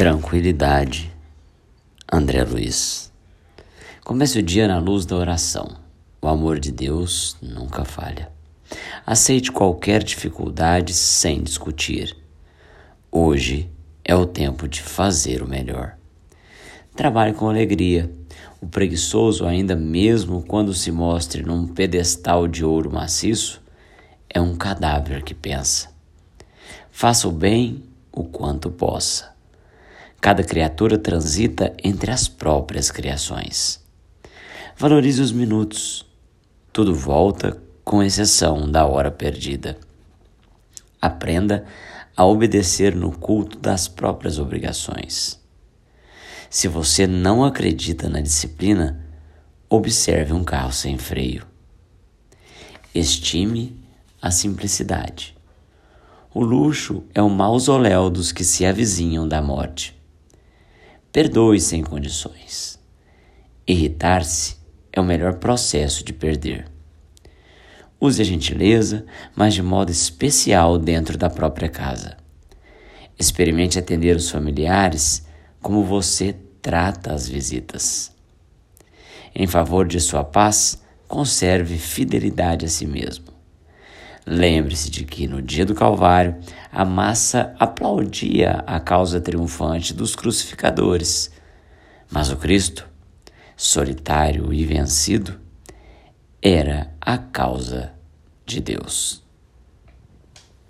Tranquilidade. André Luiz. Comece o dia na luz da oração. O amor de Deus nunca falha. Aceite qualquer dificuldade sem discutir. Hoje é o tempo de fazer o melhor. Trabalhe com alegria. O preguiçoso, ainda mesmo quando se mostre num pedestal de ouro maciço, é um cadáver que pensa. Faça o bem o quanto possa Cada criatura transita entre as próprias criações. Valorize os minutos. Tudo volta, com exceção da hora perdida. Aprenda a obedecer no culto das próprias obrigações. Se você não acredita na disciplina, observe um carro sem freio. Estime a simplicidade. O luxo é o mausoléu dos que se avizinham da morte. Perdoe sem condições. Irritar-se é o melhor processo de perder. Use a gentileza, mas de modo especial dentro da própria casa. Experimente atender os familiares como você trata as visitas. Em favor de sua paz, conserve fidelidade a si mesmo. Lembre-se de que no dia do Calvário a massa aplaudia a causa triunfante dos crucificadores, mas o Cristo, solitário e vencido, era a causa de Deus.